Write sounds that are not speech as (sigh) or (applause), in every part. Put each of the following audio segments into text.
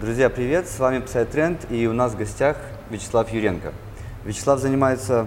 Друзья, привет! С вами Psytrend и у нас в гостях Вячеслав Юренко. Вячеслав занимается...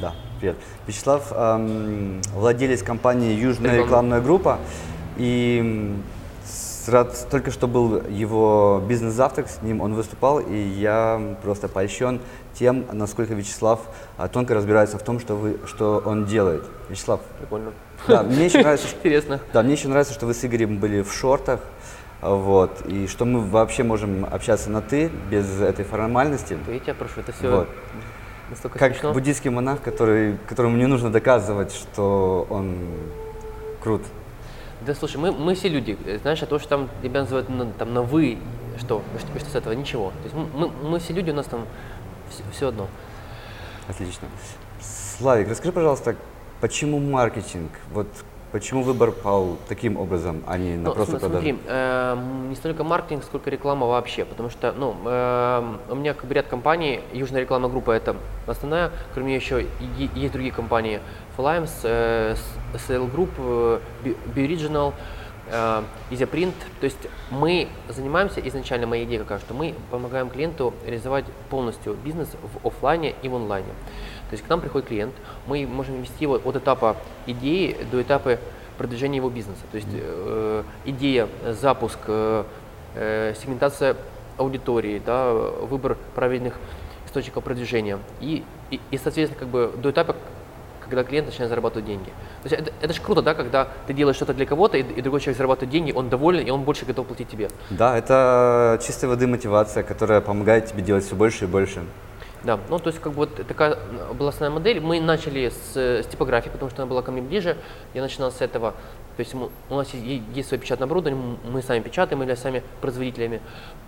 Да, привет. Вячеслав эм, владелец компании Южная Рекламная. группа. И рад, только что был его бизнес-завтрак, с ним он выступал, и я просто польщен тем, насколько Вячеслав а, тонко разбирается в том, что, вы, что он делает. Вячеслав, Прикольно. да, мне еще нравится, (laughs) что- Интересно. да, мне еще нравится, что вы с Игорем были в шортах, вот, и что мы вообще можем общаться на «ты» без этой формальности. Я тебя прошу, это все Вот. настолько Как смешно. буддийский монах, который, которому не нужно доказывать, что он крут. Да слушай, мы, мы все люди, э, знаешь, а то, что там тебя называют на, там, на вы, что, что, что с этого, ничего. То есть мы, мы, мы все люди, у нас там все, одно. Отлично. Славик, расскажи, пожалуйста, почему маркетинг? Вот почему выбор пал таким образом, а не на Ну, просто продажу? смотри, эм, не столько маркетинг, сколько реклама вообще, потому что, ну, эм, у меня как бы ряд компаний, Южная рекламная группа это основная, кроме нее еще и- есть другие компании, Flames, э, Sale Group, э, Bi- Bioriginal, э, то есть мы занимаемся, изначально моя идея какая, что мы помогаем клиенту реализовать полностью бизнес в офлайне и в онлайне. То есть к нам приходит клиент, мы можем вести его от этапа идеи до этапа продвижения его бизнеса. То есть э, идея, запуск, э, э, сегментация аудитории, да, выбор правильных источников продвижения и, и, и, соответственно, как бы до этапа, когда клиент начинает зарабатывать деньги. То есть это, это же круто, да, когда ты делаешь что-то для кого-то, и, и другой человек зарабатывает деньги, он доволен, и он больше готов платить тебе. Да, это чистой воды мотивация, которая помогает тебе делать все больше и больше. Да, ну то есть как бы вот такая была основная модель. Мы начали с, с типографии, потому что она была ко мне ближе. Я начинал с этого. То есть мы- у нас есть, есть свое печатное оборудование, мы сами печатаем, являемся сами производителями.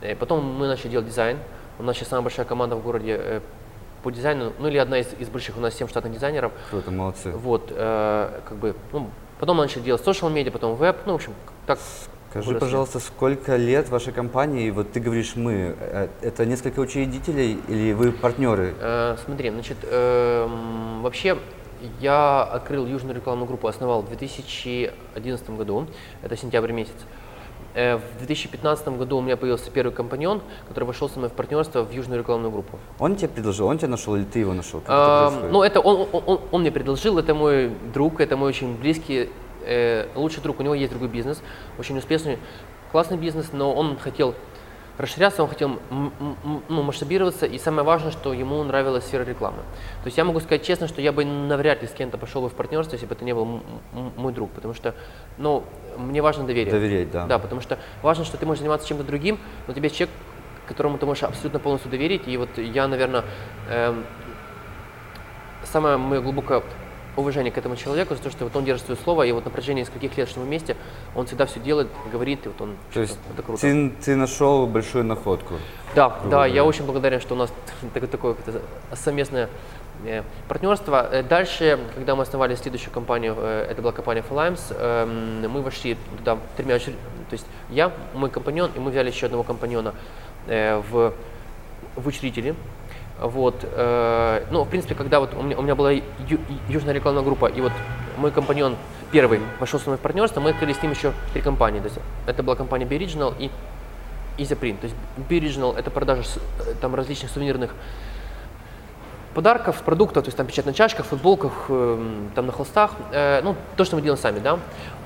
Э, Потом мы начали делать дизайн. У нас сейчас самая большая команда в городе э, по дизайну, ну или одна из, из больших, у нас 7 штатных дизайнеров. Круто, молодцы. Вот, э, как бы, ну, потом мы начали делать social медиа, потом веб, ну, в общем, так. Скажи, выросли. пожалуйста, сколько лет вашей компании? Вот ты говоришь мы. э, Это несколько учредителей или вы партнеры? Э, смотри, значит, эм, вообще я открыл Южную рекламную группу, основал в 2011 году, это сентябрь месяц. Э, в 2015 году у меня появился первый компаньон, который вошел со мной в партнерство в Южную рекламную группу. Он тебе предложил, он тебя нашел или ты его нашел? Как это Эм, ну, это он, он- он- он мне предложил, это мой друг, это мой очень близкий, э, лучший друг, у него есть другой бизнес, очень успешный, классный бизнес, но он хотел расширяться, он хотел ну, масштабироваться, и самое важное, что ему нравилась сфера рекламы. То есть я могу сказать честно, что я бы навряд ли с кем-то пошел бы в партнерство, если бы это не был мой друг, потому что, ну, мне важно доверие. Доверять, да. Да, потому что важно, что ты можешь заниматься чем-то другим, но тебе есть человек, которому ты можешь абсолютно полностью доверить, и вот я, наверное, эм, самое мое глубокое уважение к этому человеку за то, что вот он держит свое слово, и вот на протяжении нескольких лет, что мы вместе, он всегда все делает, говорит, и вот он То есть это круто. ты, ты нашел большую находку. Да, да, я говоря. очень благодарен, что у нас (laughs) такое, совместное э, партнерство. Э, Дальше, когда мы основали следующую компанию, э, это была компания Flames, эм, мы вошли туда тремя учр- то есть я, мой компаньон, и мы взяли еще одного компаньона в, в учредители. Вот, э, ну, в принципе, когда вот у меня, у меня была ю- южная рекламная группа, и вот мой компаньон первый вошел со мной в партнерство, мы открыли с ним еще три компании. То есть это была компания Bioriginal и Easyprint. То есть Bioriginal это продажа э, там различных сувенирных подарков, продуктов, то есть там печать на чашках, футболках, эм, там на холстах, Э, ну то, что мы делаем сами, да.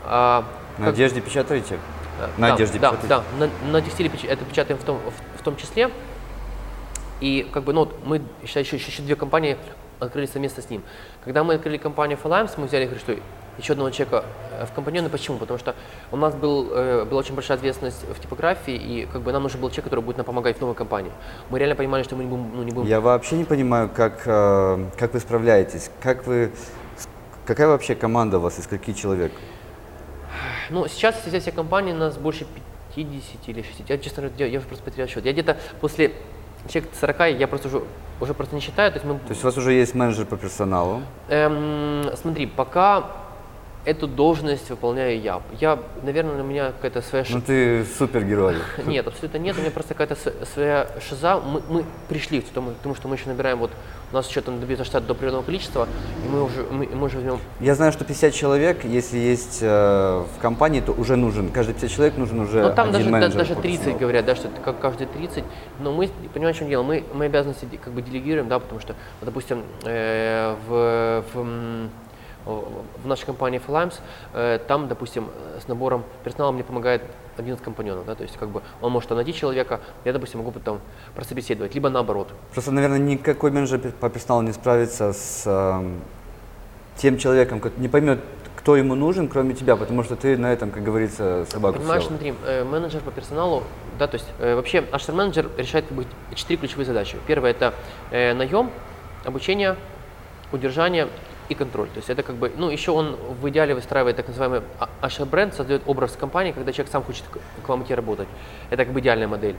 А, На как- одежде печатаете? э, На да, одежде да, печатаете? да, на, на текстиле это печатаем в том, в, в том числе. И как бы, ну, вот мы еще, еще, еще две компании открыли совместно с ним. Когда мы открыли компанию Falames, мы взяли, говорю, что еще одного человека э, в компаньоны. Почему? Потому что у нас был, э, была очень большая ответственность в типографии, и как бы нам нужен был человек, который будет нам помогать в новой компании. Мы реально понимали, что мы не будем, ну, не будем Я вообще не понимаю, как, э, как вы справляетесь, как вы, какая вообще команда у вас, из каких человек? Ну, сейчас все, все компании у нас больше 50 или 60. Я, честно говоря, я, я уже просто потерял счет. Я где-то после человек 40, я просто уже, уже просто не считаю. То есть мы То есть у вас уже есть менеджер по персоналу, Эм, смотри, пока эту должность выполняю я. Я, наверное, у меня какая-то своя Ну ты супергерой. (laughs) Нет, абсолютно нет. У меня просто какая-то своя шиза. Мы, мы пришли к тому, тому, что мы еще набираем, вот нас еще там добьется штат до определенного количества, и мы уже, мы, мы уже возьмем... Я знаю, что 50 человек, если есть э, в компании, то уже нужен. Каждый 50 человек нужен уже Ну там даже, менеджер даже по 30 персоналу. говорят, да, что это как каждый 30. Но мы, понимаешь, в чем дело, мы, мы обязанности как бы делегируем, да, потому что, вот, допустим, э, в, в, в нашей компании Flames, э, там, допустим, э, с набором персонала мне помогает один из компаньонов, да, то есть как бы он может найти человека, я, допустим, могу потом прособеседовать, либо наоборот. Просто, наверное, никакой менеджер по персоналу не справится с эм, тем человеком, который не поймет, кто ему нужен, кроме тебя, потому что ты на этом, как говорится, собаку Понимаешь, смотри, э, менеджер по персоналу, да, то есть э, вообще наш менеджер решает как бы четыре ключевые задачи. Первое это э, наем, обучение, удержание и контроль. То есть это как бы, ну еще он в идеале выстраивает так называемый HR-бренд, создает образ компании, когда человек сам хочет к- вам идти работать. Это как бы идеальная модель.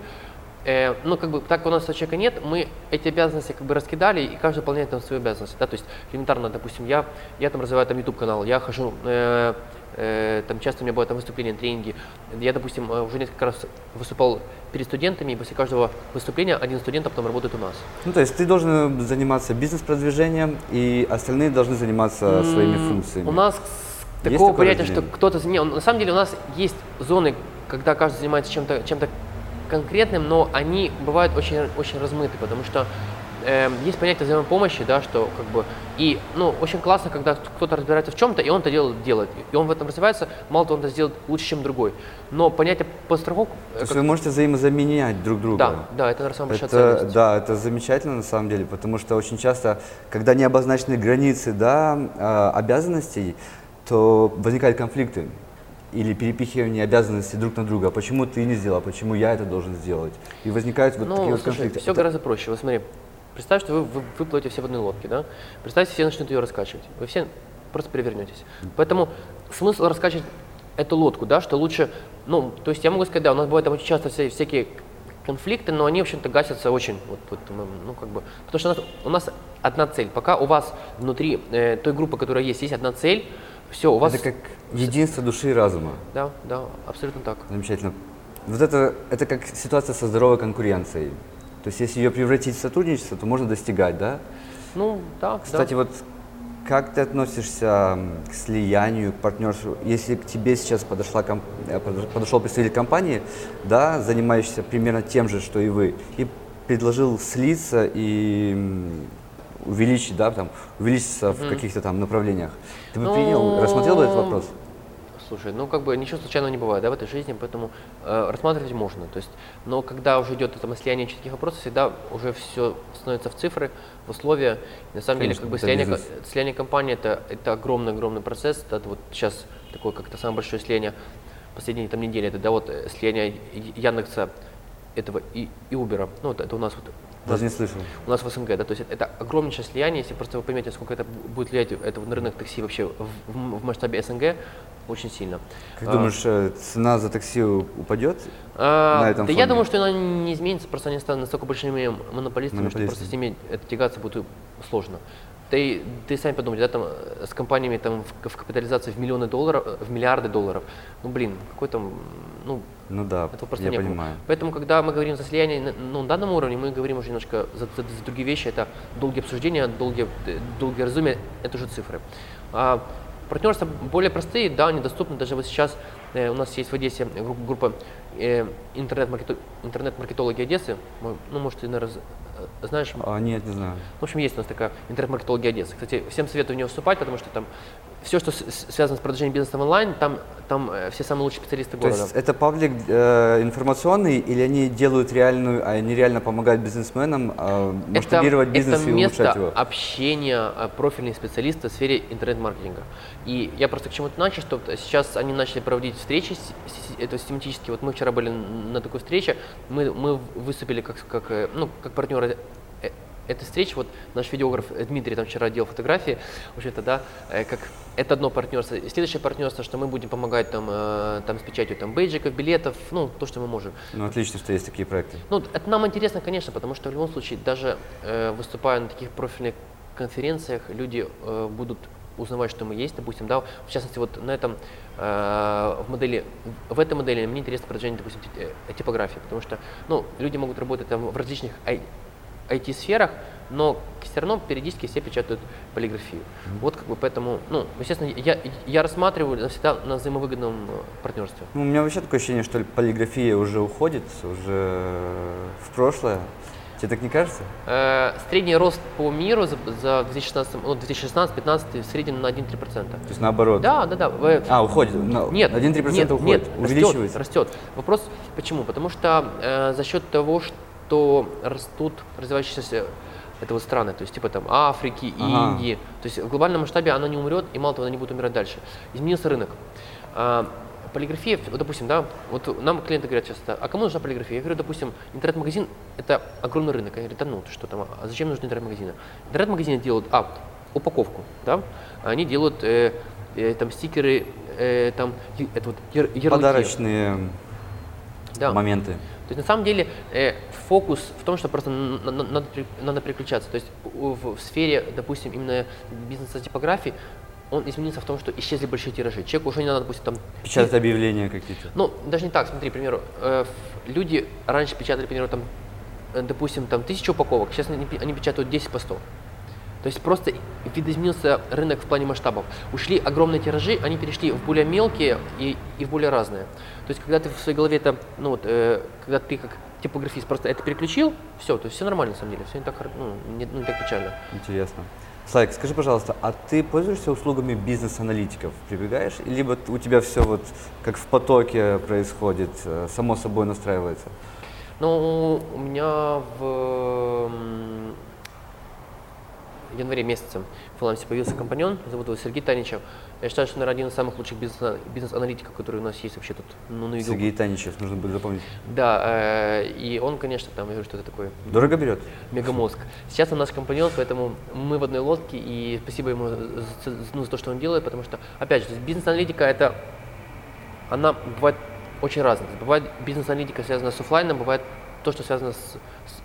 Э, ну, как бы, так у нас человека нет, мы эти обязанности как бы раскидали, и каждый выполняет там свои обязанности, да, то есть элементарно, допустим, я, я там развиваю там YouTube канал, я хожу, э, там часто у меня бывают там выступления, тренинги, я, допустим, э, уже несколько раз выступал перед студентами, и после каждого выступления один студент потом работает у нас. Ну, то есть ты должен заниматься бизнес-продвижением, и остальные должны заниматься своими функциями. У нас Есть такого понятия, что кто-то... Не, на самом деле у нас есть зоны, когда каждый занимается чем-то чем конкретным, но они бывают очень, очень размыты, потому что эм, есть понятие взаимопомощи, да, что как бы и ну очень классно, когда кто-то разбирается в чем-то и он это делает, делает, и он в этом развивается, мало того, он это сделает лучше, чем другой. Но понятие подстраховку, э, То есть как- вы можете взаимозаменять друг друга. да, да, это наверное, самая большая Это, да, это замечательно на самом деле, потому что очень часто, когда не обозначены границы да, а, обязанностей, то возникают конфликты или перепихивание обязанностей друг на друга. Почему ты не сделал, почему я это должен сделать? И возникают вот Ну, такие вот слушай, конфликты. все Это- гораздо проще. Вот смотри, представь, что вы, вы, вы плывете все в одной лодке, да? Представьте, все начнут ее раскачивать. Вы все просто перевернетесь. Поэтому смысл раскачивать эту лодку, да, что лучше, ну, то есть я могу сказать, да, у нас бывают там очень часто вся- всякие конфликты, но они, в общем-то, гасятся очень, вот, вот, м, ну, как бы, потому что у нас, у нас одна цель. Пока у вас внутри э, той группы, которая есть, есть одна цель, все, у вас... Это как единство души и разума. Да, да, абсолютно так. Замечательно. Вот это, это как ситуация со здоровой конкуренцией. То есть если ее превратить в сотрудничество, то можно достигать, да? Ну, да, Кстати, да. вот как ты относишься к слиянию, к партнерству? Если к тебе сейчас подошла, ком- э, подош- подошел представитель компании, да, занимающийся примерно тем же, что и вы, и предложил слиться и увеличить, да, там, увеличиться в каких-то там направлениях, ты бы Ну, принял, рассмотрел бы этот вопрос? Слушай, ну как бы ничего случайного не бывает, да, в этой жизни, поэтому э, рассматривать можно. То есть, но когда уже идет это слияние четких вопросов, всегда уже все становится в цифры, в условия. И на самом Конечно, деле, как бы слияние, бизнес. слияние компании это, это огромный-огромный процесс. Это вот сейчас такое как-то самое большое слияние последние там недели, это да, вот э, слияние Яндекса этого и, и Uber. Ну, вот это у нас вот Даже не слышал. у нас в СНГ, да, то есть это, это огромнейшее слияние, если просто вы поймете, сколько это бу- будет влиять это на рынок такси вообще в, в- в масштабе СНГ, очень сильно. Как А, думаешь, э, цена за такси упадет? а, на этом да фоне? я думаю, что она не изменится, просто они станут настолько большими монополистами, что Монополисты. просто с ними это тягаться будет сложно. Ты, ты сами подумайте, да, там э, с компаниями там в, в капитализации в миллионы долларов, э, в миллиарды долларов, ну блин, какой там, ну Ну да, этого просто я не было. понимаю. Поэтому, когда мы говорим за слияние на ну, на данном уровне, мы говорим уже немножко за, за- за другие вещи. Это долгие обсуждения, долгие, э, долгие разумия, это уже цифры. А партнерства более простые, да, они доступны. Даже вот сейчас э, у нас есть в Одессе гру- группа э, интернет-маркето- интернет-маркетологи Одессы. Мы- Ну, может, наверное, знаешь, А, нет, не знаю. в общем, есть у нас такая интернет-маркетология Одессы. Кстати, всем советую в нее вступать, потому что там все, что связано с продвижением бизнеса в онлайн, там, там э, все самые лучшие специалисты То города. есть это паблик э, информационный или они делают реальную, а они реально помогают бизнесменам э, масштабировать бизнес это и место улучшать его? общения а, профильных специалистов в сфере интернет-маркетинга. И я просто к чему-то начал, что сейчас они начали проводить встречи, это систематически. Вот мы вчера были на такой встрече, мы, мы выступили как, как, э, ну, как партнеры э, этой встречи. Вот наш видеограф Дмитрий там вчера делал фотографии, в общем-то, да, э, как это одно партнерство. И следующее партнерство, что мы будем помогать там, э, там с печатью там, бейджиков, билетов, ну, то, что мы можем. Ну, отлично, что есть такие проекты. Ну, это нам интересно, конечно, потому что в любом случае, даже э, выступая на таких профильных конференциях, люди э, будут узнавать, что мы есть, допустим, да, в частности, вот на этом, э, в модели, в этой модели мне интересно продвижение, допустим, э, типографии, потому что, ну, люди могут работать там в различных IT-сферах, но все равно периодически все печатают полиграфию. Mm-hmm. Вот как бы поэтому, ну, естественно, я, я рассматриваю всегда на взаимовыгодном э, партнерстве. Ну, у меня вообще такое ощущение, что полиграфия уже уходит, уже в прошлое. Тебе так не кажется? Э, средний рост по миру за, за 2016, ну, 2016-2015 в среднем на 1-3%. То есть наоборот? Да, да, да. Вы... А, уходит? No, нет, 1-3% нет, уходит, нет, увеличивается? Растет, растет. Вопрос почему? Потому что э, за счет того, что растут развивающиеся это вот страны, то есть типа там Африки, ага. Индии. То есть в глобальном масштабе она не умрет, и мало того, она не будет умирать дальше. Изменился рынок. А, полиграфия, вот, допустим, да, вот нам клиенты говорят часто, а кому нужна полиграфия? Я говорю, допустим, интернет-магазин – это огромный рынок. Они говорят, да ну, что там, а зачем нужны интернет-магазины? Интернет-магазины делают, а, упаковку, да, они делают э, э, там стикеры, э, там, это вот ярлыки. Подарочные да. моменты. То есть на самом деле э, фокус в том, что просто надо, надо переключаться. То есть в, в сфере, допустим, именно бизнеса типографии он изменился в том, что исчезли большие тиражи. Человеку уже не надо, допустим, там... Печатать и... объявления какие-то. Ну, даже не так, смотри, к примеру, э, люди раньше печатали, к примеру, там, э, допустим, там тысячу упаковок, сейчас они, они печатают 10 по 100. То есть просто видоизменился рынок в плане масштабов. Ушли огромные тиражи, они перешли в более мелкие и, и в более разные. То есть когда ты в своей голове это, ну вот, э, когда ты как типографист просто это переключил, все, то есть все нормально на самом деле, все не так, ну, не, ну, не так печально. Интересно. Слайк, скажи, пожалуйста, а ты пользуешься услугами бизнес-аналитиков? Прибегаешь? Либо у тебя все вот как в потоке происходит, э, само собой настраивается? Ну, у меня в январе месяце в Фалансе появился компаньон, зовут его Сергей Таничев. Я считаю, что, наверное, один из самых лучших бизнес-аналитиков, которые у нас есть вообще тут ну, на YouTube. Сергей Таничев, нужно будет запомнить. Да, э, и он, конечно, там, я говорю, что это такое. Дорого берет? Мегамозг. Сейчас он наш компаньон, поэтому мы в одной лодке, и спасибо ему за, ну, за то, что он делает, потому что, опять же, бизнес-аналитика это, она бывает очень разная. Бывает бизнес-аналитика связана с офлайном, бывает то, что связано с,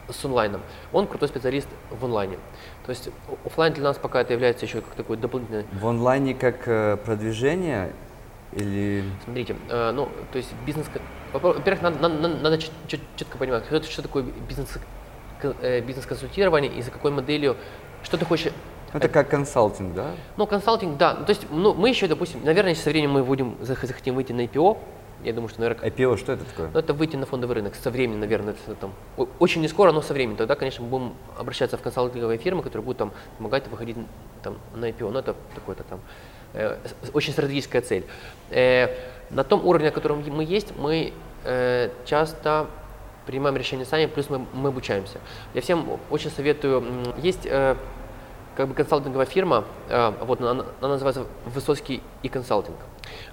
с, с онлайном. Он крутой специалист в онлайне. То есть офлайн для нас пока это является еще как такой дополнительный. В онлайне как э, продвижение или? Смотрите, э, ну то есть бизнес. Во-первых, надо, надо, надо четко понимать, что, что такое бизнес э, бизнес-консультирование и за какой моделью, что ты хочешь это как консалтинг, да? Ну, консалтинг, да. То есть, ну, мы еще, допустим, наверное, со временем мы будем, захотим выйти на IPO, я думаю, что, наверное... IPO, что это такое? Ну, это выйти на фондовый рынок со временем, наверное, это, там, очень не скоро, но со временем. Тогда, конечно, мы будем обращаться в консалтинговые фирмы, которые будут там помогать выходить там, на IPO. Ну, это такой-то там э, очень стратегическая цель. Э, на том уровне, на котором мы есть, мы э, часто принимаем решения сами, плюс мы, мы обучаемся. Я всем очень советую, есть э, как бы консалтинговая фирма, э, вот она, она называется Высоцкий и консалтинг.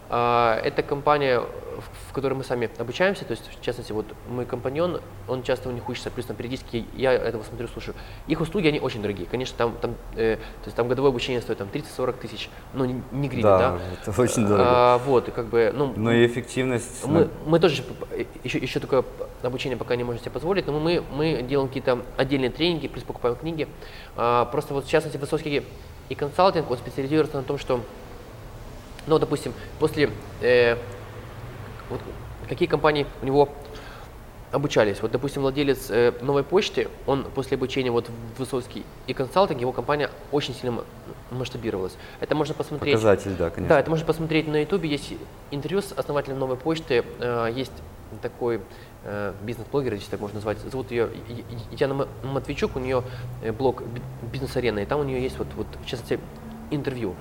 Э, это компания в которой мы сами обучаемся, то есть, в частности, вот мой компаньон, он часто у них учится, плюс там периодически я этого смотрю, слушаю. Их услуги, они очень дорогие. Конечно, там, там, э, то есть, там годовое обучение стоит там 30-40 тысяч, ну, не, не гривен, да, да? это очень дорого. А, вот, и как бы, ну... Но и эффективность... Мы, ну... мы тоже еще, еще такое обучение пока не можем себе позволить, но мы, мы делаем какие-то отдельные тренинги, плюс покупаем книги. А, просто вот, в частности, высокий и консалтинг, он специализируется на том, что, ну, допустим, после э, вот какие компании у него обучались. Вот, допустим, владелец э, новой почты, он после обучения вот в Высоцкий и консалтинг, его компания очень сильно масштабировалась. Это можно посмотреть. Показатель, да, конечно. Да, это можно посмотреть на ютубе. Есть интервью с основателем новой почты. Э, есть такой э, бизнес-блогер, если так можно назвать. Зовут ее Яна Матвейчук, у нее э, блог «Бизнес-арена», и там у нее есть вот, вот в частности, интервью.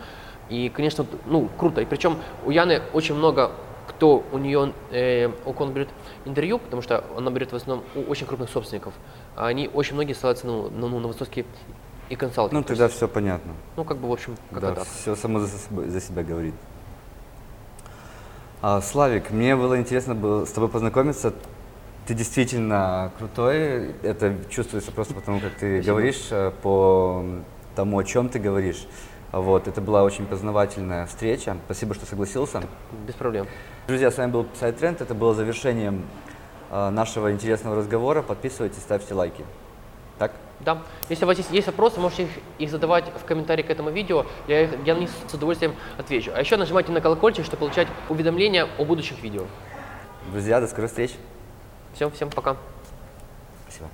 И, конечно, ну, круто. И причем у Яны очень много кто у нее, э, у кого берет интервью, потому что она берет в основном у очень крупных собственников, а они очень многие ссылаются ну, на, ну, на высокие и консалтинг. Ну, тогда есть, все понятно. Ну, как бы, в общем, как да, так. все само за себя, за себя говорит. А, Славик, мне было интересно было с тобой познакомиться. Ты действительно крутой. Это чувствуется просто потому, как ты Спасибо. говоришь, э, по тому, о чем ты говоришь. Вот, это была очень познавательная встреча. Спасибо, что согласился. Без проблем. Друзья, с вами был Сайт Тренд. Это было завершением э, нашего интересного разговора. Подписывайтесь, ставьте лайки. Так? Да. Если у вас есть, есть вопросы, можете их, их задавать в комментарии к этому видео. Я, их- я на них с удовольствием отвечу. А еще нажимайте на колокольчик, чтобы получать уведомления о будущих видео. Друзья, до скорых встреч. Все, всем пока. Спасибо.